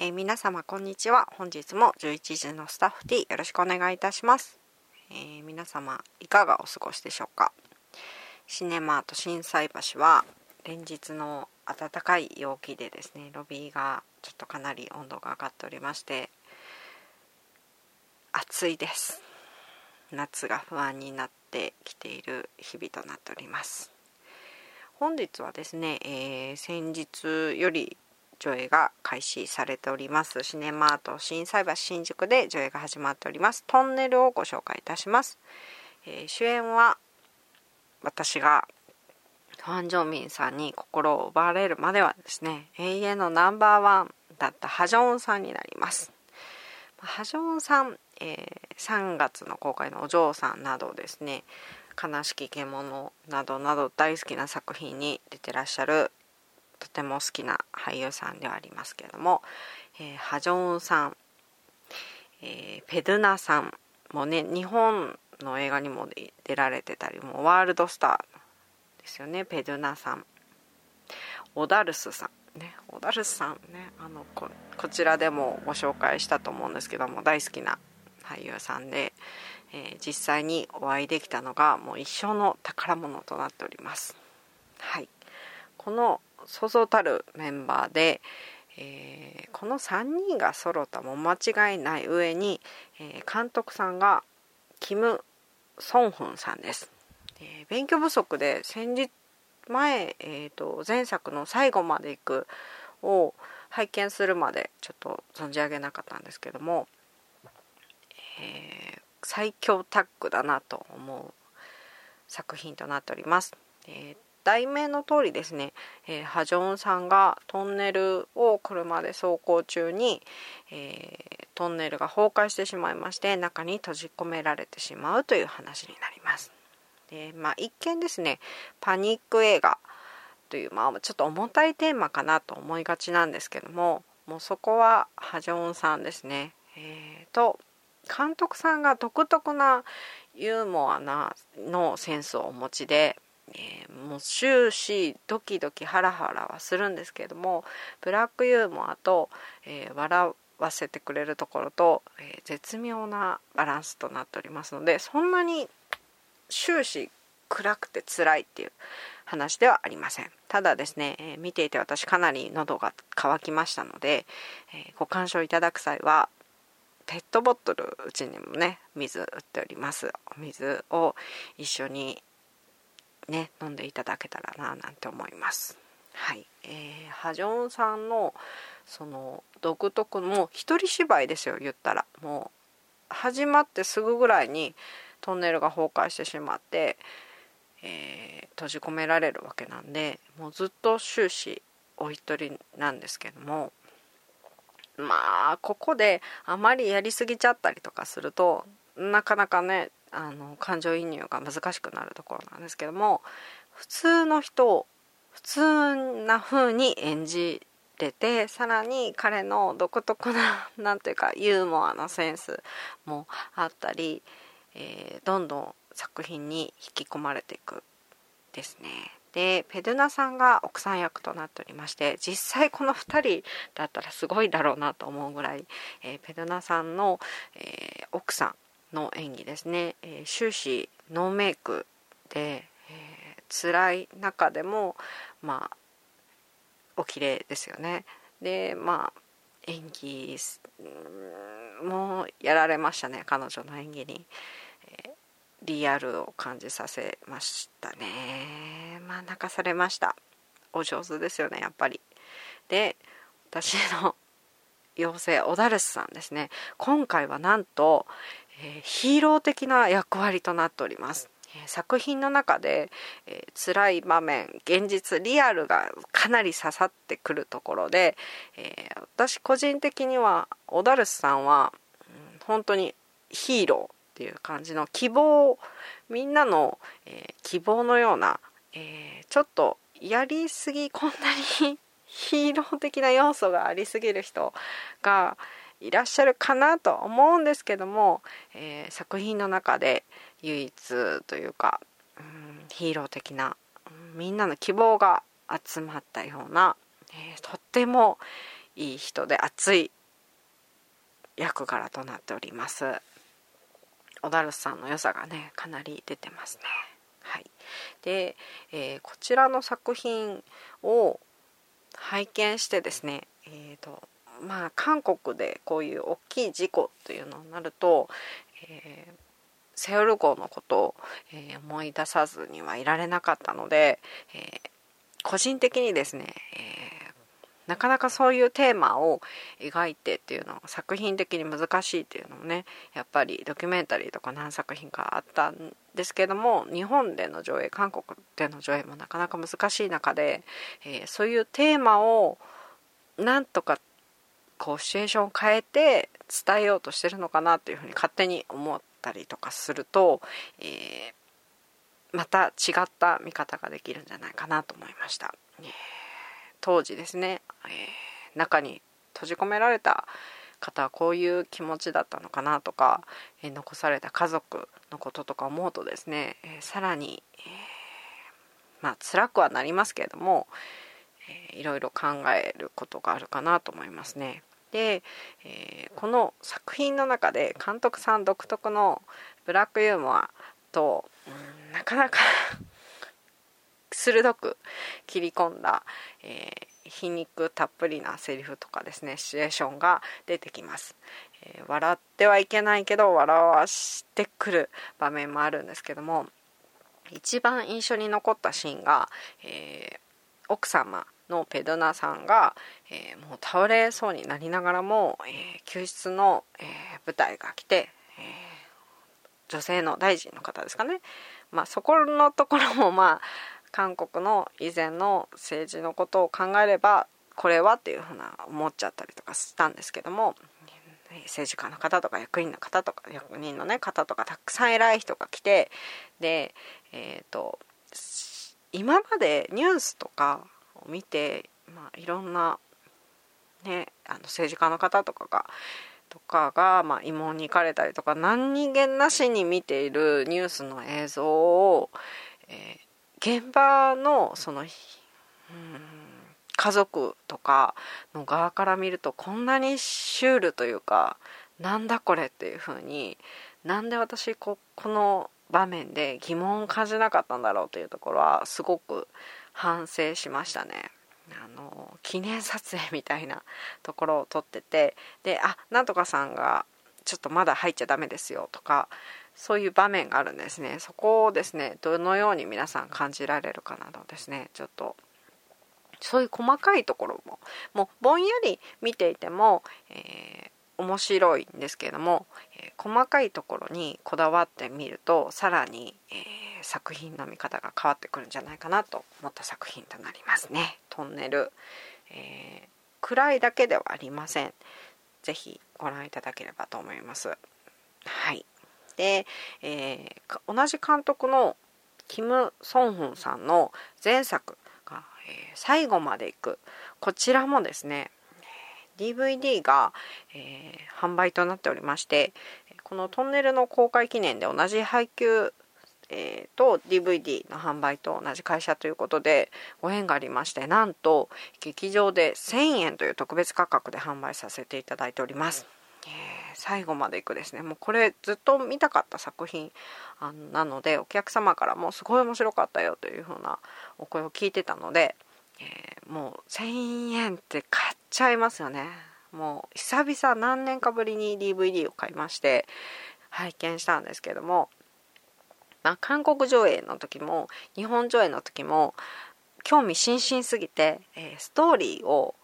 えー、皆様こんにちは。本日も11時のスタッフ T よろしくお願いいたします、えー、皆様いかがお過ごしでしょうか？シネマート心斎橋は連日の暖かい陽気でですねロビーがちょっとかなり温度が上がっておりまして暑いです。夏が不安になってきている日々となっております。本日はですね、えー、先日より上映が開始されております。シネマート心斎橋新宿で上映が始まっております。トンネルをご紹介いたします、えー、主演は私がファン・ジョンミンさんに心を奪われるまではですね永遠のナンバーワンだったハジョンさんになります。ハジョンさん、えー、3月の公開のお嬢さんなどですね悲しき獣などなど大好きな作品に出てらっしゃるとても好きな俳優さんではありますけれども、えー、ハジョンさん、えー、ペドゥナさんもね日本の映画にも出られてたりもうワールドスターですよねペドゥナさん。オダルスさんねオダルスさんねあのここちらでもご紹介したと思うんですけども大好きな俳優さんで、えー、実際にお会いできたのがもう一生の宝物となっております。はい。このそうそうたるメンバーで、えー、この3人が揃ったも間違いない上に、えー、監督さんがキム・ソンフンさんです、えー、勉強不足で先日前、えーと、前作の「最後まで行く」を拝見するまでちょっと存じ上げなかったんですけども、え最強タッグだなと思う作品となっております。えー題名の通りですね、えー、ハジョンさんがトンネルを車で走行中に、えー、トンネルが崩壊してしまいまして中に閉じ込められてしまうという話になります。でまあ、一見ですねパニック映画という、まあ、ちょっと重たいテーマかなと思いがちなんですけどももうそこはハジョンさんですね。えーと監督さんが独特なユーモアなのセンスをお持ちでえー、もう終始ドキドキハラハラはするんですけれどもブラックユーモアと、えー、笑わせてくれるところと、えー、絶妙なバランスとなっておりますのでそんなに終始暗くて辛いっていう話ではありません。ただですね、え見ていて私かなり喉が渇きましたので、えご鑑賞いただく際はペットボトルうちにもね水売っております。お水を一緒にね飲んでいただけたらななんて思います。はい、えー、ハジョンさんのその独特のもう一人芝居ですよ言ったらもう始まってすぐぐらいにトンネルが崩壊してしまって、えー、閉じ込められるわけなんでもうずっと終始お一人なんですけどもまあここであまりやりすぎちゃったりとかするとなかなかねあの感情移入が難しくなるところなんですけども普通の人を普通な風に演じれてさらに彼の独特な 何ていうかユーモアのセンスもあったり、えー、どんどん作品に引き込まれていくですね。でペドゥナさんが奥さん役となっておりまして実際この2人だったらすごいだろうなと思うぐらい、えー、ペドゥナさんの、えー、奥さんの演技ですね、えー、終始ノーメイクで、えー、辛い中でもまあお綺麗ですよね。でまあ演技もやられましたね。彼女の演技に、えー、リアルを感じさせましたね。まあ泣かされました。お上手ですよねやっぱり。で私の 妖精オダルスさんですね。今回はなんと、え、ヒーロー的な役割となっております。作品の中で、えー、辛い場面現実リアルがかなり刺さってくるところで、えー、私個人的にはオダルスさんは、うん、本当にヒーローっていう感じの希望みんなの、え希望のような、えちょっとやりすぎこんなに ヒーロー的な要素がありすぎる人が、いらっしゃるかなと思うんですけども、えー、作品の中で唯一というか、うん、ヒーロー的な、みんなの希望が集まったような、えー、とってもいい人で熱い役柄となっております。小田ルさんの良さがねかなり出てますね。はい。で、えー、こちらの作品を拝見してですねえーとまあ、韓国でこういう大きい事故というのになると、えー、セオル号のことを、えー、思い出さずにはいられなかったので、えー、個人的にですね、えなかなかそういうテーマを描いてっていうのは作品的に難しいっていうのもねやっぱりドキュメンタリーとか何作品かあったんですけども日本での上映韓国での上映もなかなか難しい中で、えそういうテーマをなんとかこうシチュエーションを変えて伝えようとしてるのかなっていうふうに勝手に思ったりとかすると、えー、また違った見方ができるんじゃないかなと思いました。当時ですね、えー、中に閉じ込められた方はこういう気持ちだったのかなとか、え残された家族のこととか思うとですね、えさらに、えまあ辛くはなりますけれども、えいろいろ考えることがあるかなと思いますね。で、えー、この作品の中で監督さん独特のブラックユーモアと、うん、なかなか 鋭く切り込んだ、えー、皮肉たっぷりなセリフとかですねシチュエーションが出てきます、えー、笑ってはいけないけど笑わしてくる場面もあるんですけども一番印象に残ったシーンが、えー、奥様のペドナさんが、えー、もう倒れそうになりながらも、えー、救出の、えー、部隊が来て、え女性の大臣の方ですかね、まあ、そこのところも まあ韓国の以前の政治のことを考えればこれはっていうふうな思っちゃったりとかしたんですけども政治家の方とか役員の方とか役人の、ね、方とかたくさん偉い人が来てで、えーと今までニュースとか見て、まあ、いろんな、ね、あの政治家の方とかがとかが、まあ、慰問に行かれたりとか何気なしに見ているニュースの映像を、えー、現場のその、うん、家族とかの側から見るとこんなにシュールというかなんだこれっていう風になんで私ここの場面で疑問を感じなかったんだろうというところはすごく反省しましたね。あの記念撮影みたいなところを撮っててであなんとかさんがちょっとまだ入っちゃダメですよとかそういう場面があるんですねそこをですねどのように皆さん感じられるかなどですねちょっとそういう細かいところももうぼんやり見ていても、えー、面白いんですけれども、えー、細かいところにこだわってみるとさらに、えー作品の見方が変わってくるんじゃないかなと思った作品となりますね。トンネル、えー、暗いだけではありません。是非ご覧いただければと思います。はい。で、えー、同じ監督のキム・ソンフンさんの前作が、えー、最後まで行くこちらもですね DVD が、えー、販売となっておりましてこのトンネルの公開記念で同じ配給えー、と DVD の販売と同じ会社ということでご縁がありましてなんと劇場で1000円という特別価格で販売させていただいております。えー、最後までいくですねもうこれずっと見たかった作品あなのでお客様からもすごい面白かったよというふうなお声を聞いてたので、えー、もう1000円って買っちゃいますよね。もう久々何年かぶりに DVD を買いまして拝見したんですけどもまあ、韓国上映の時も日本上映の時も興味津々すぎて、えー、ストーリーを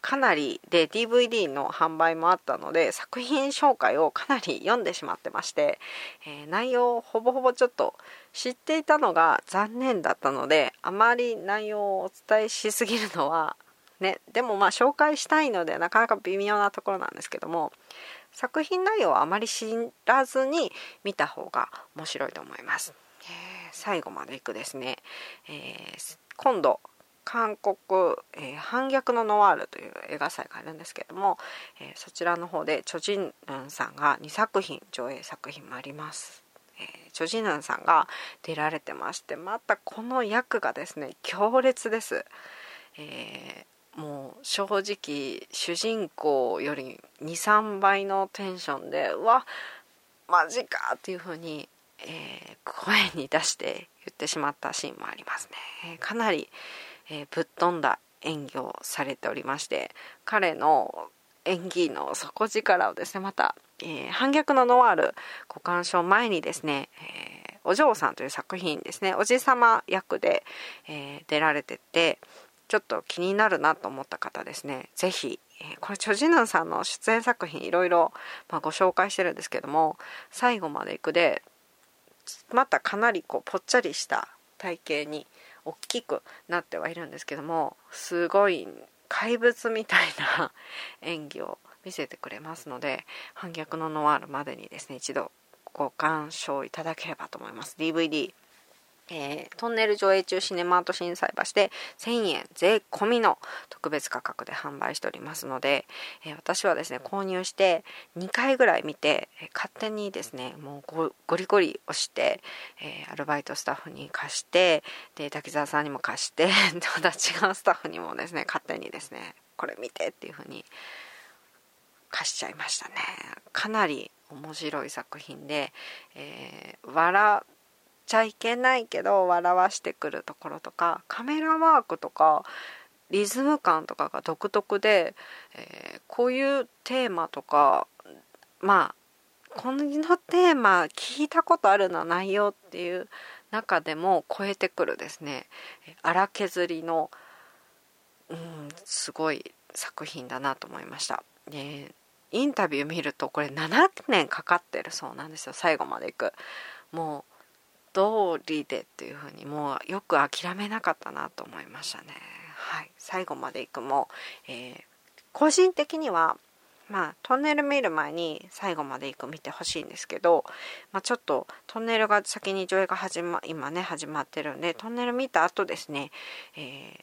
かなりで DVD の販売もあったので作品紹介をかなり読んでしまってまして、えー、内容ほぼほぼちょっと知っていたのが残念だったのであまり内容をお伝えしすぎるのはねでもまあ紹介したいのでなかなか微妙なところなんですけども作品内容はあまり知らずに見た方が面白いと思います。えー、最後までいくですね、えー、今度韓国、えー、反逆のノワールという映画祭があるんですけども、えー、そちらの方でチョジンルンさんが2作品上映作品もあります。えー、チョジンルンさんが出られてましてまたこの役がですね強烈です。えもう正直主人公より23倍のテンションでうわマジかっていう風に、えー、声に出して言ってしまったシーンもありますねかなり、えー、ぶっ飛んだ演技をされておりまして彼の演技の底力をですねまた、えー、反逆のノワールご鑑賞前にですね、えー、お嬢さんという作品ですねおじさま役で、えー、出られててちょっと気になるなと思った方ですね是非、えこれチョジヌンさんの出演作品いろいろ、まあ、ご紹介してるんですけども「最後まで行くで」またかなりこうぽっちゃりした体型に大きくなってはいるんですけどもすごい怪物みたいな 演技を見せてくれますので反逆のノワールまでにですね一度ご鑑賞いただければと思います。DVD えー、トンネル上映中シネマート心斎橋で1000円税込みの特別価格で販売しておりますので、えー、私はですね購入して2回ぐらい見て、えー、勝手にですねもうゴリゴリ押して、えアルバイトスタッフに貸してで滝沢さんにも貸してまた違うスタッフにもですね勝手にですねこれ見てっていう風に貸しちゃいましたね。かなり面白い作品で、え笑ちゃいけないけど笑わしてくるところとかカメラワークとかリズム感とかが独特で、えー、こういうテーマとかまあこのテーマ聞いたことあるな内容っていう中でも超えてくるですね荒削りの、うん、すごい作品だなと思いました。でインタビュー見るとこれ7年かかってるそうなんですよ最後までいく。もう通りでっていうふうにもうよく諦めなかったなと思いましたね。はい、最後まで行くも、えー、個人的にはまあトンネル見る前に最後まで行く見てほしいんですけど、まあ、ちょっとトンネルが先に上映が始ま今ね始まってるんでトンネル見た後ですね、え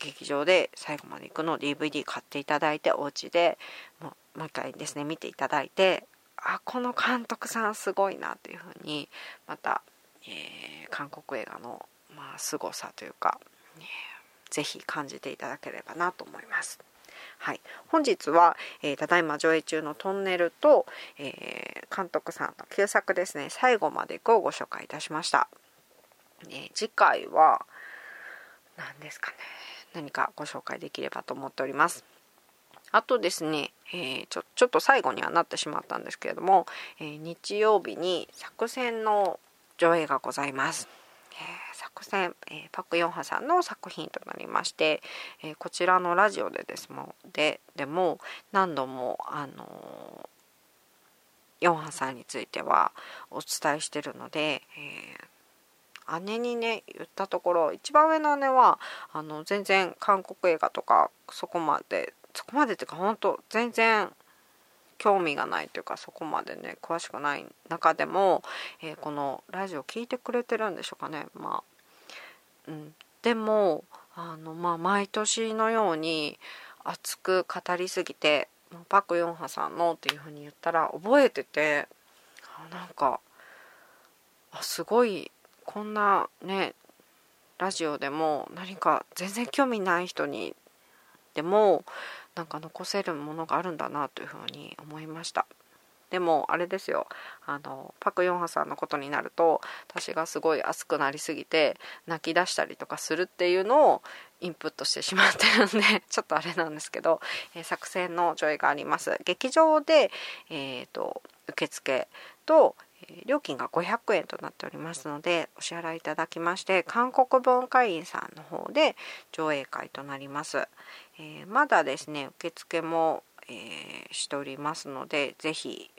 ー、劇場で最後まで行くのを DVD 買っていただいてお家でもうもう一回ですね見ていただいてあこの監督さんすごいなっていうふうにまたえー、韓国映画の、まあ、凄さというか、えー、ぜひ感じていただければなと思います。はい、本日は、えー、ただいま上映中のトンネルと、えー、監督さんの旧作ですね「最後まで行く」をご紹介いたしました。え、次回は何ですかね何かご紹介できればと思っております。あとですね、えー、ちょちょっと最後にはなってしまったんですけれども、えー、日曜日に作戦の上映がございます。えー、作戦、えー、パク・ヨンハさんの作品となりまして、えー、こちらのラジオでですもででも何度もあのヨンハさんについてはお伝えしてるので、え姉にね言ったところ一番上の姉はあの全然韓国映画とかそこまでそこまでっていうか本当全然興味がないというかそこまでね詳しくない中でも、えー、このラジオ聞いてくれてるんでしょうかね。まあ、うん、でもあの、まあ、毎年のように熱く語りすぎて「パク・ヨンハさんの」っていうふうに言ったら覚えててなんかあすごいこんなねラジオでも何か全然興味ない人にでもなんか残せるものがあるんだなというふうに思いました。でもあれですよ。あのパク・ヨンハさんのことになると私がすごい熱くなりすぎて泣き出したりとかするっていうのをインプットしてしまってるんで ちょっとあれなんですけど、えー、作戦の上映があります。劇場で、えーと受付と料金が500円となっておりますのでお支払いいただきまして韓国文化院さんの方で上映会となります、えー、まだですね受付も、えー、しておりますのでぜひ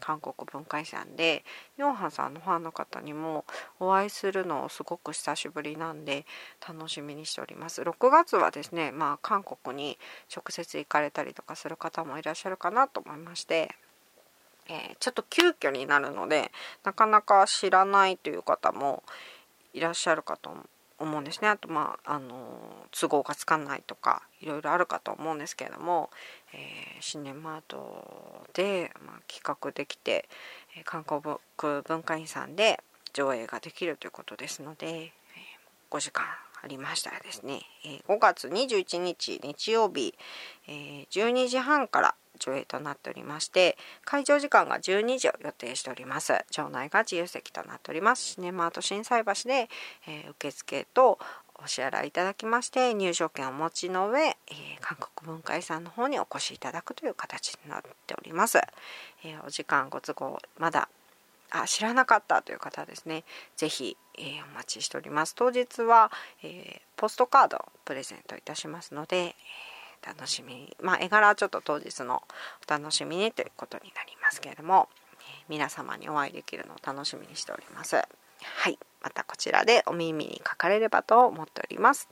韓国文化遺産でヨンハンさんのファンの方にもお会いするのをすごく久しぶりなんで楽しみにしております。6月はですねまあ韓国に直接行かれたりとかする方もいらっしゃるかなと思いましてえー、ちょっと急遽になるのでなかなか知らないという方もいらっしゃるかと思うんですね。あとまあ、あの都合がつかないとかいろいろあるかと思うんですけれども、えー、シネマートで、まあ、企画できて、えー、韓国文化院さんで上映ができるということですので、えー、5時間ありましたらですね、え5月21日日曜日、え12時半から上映となっておりまして会場時間が12時を予定しております。場内が自由席となっております。シネマート心斎橋で、えー、受付とお支払いいただきまして入場券をお持ちの上、えー、韓国文化遺産の方にお越しいただくという形になっております、えー、お時間ご都合まだあ知らなかったという方ですね。是非、えー、お待ちしております。当日は、えポストカードをプレゼントいたしますので、え楽しみ。にまあ絵柄はちょっと当日のお楽しみにということになりますけれども、皆様にお会いできるのを楽しみにしております。はい。またこちらでお耳にかかれればと思っております。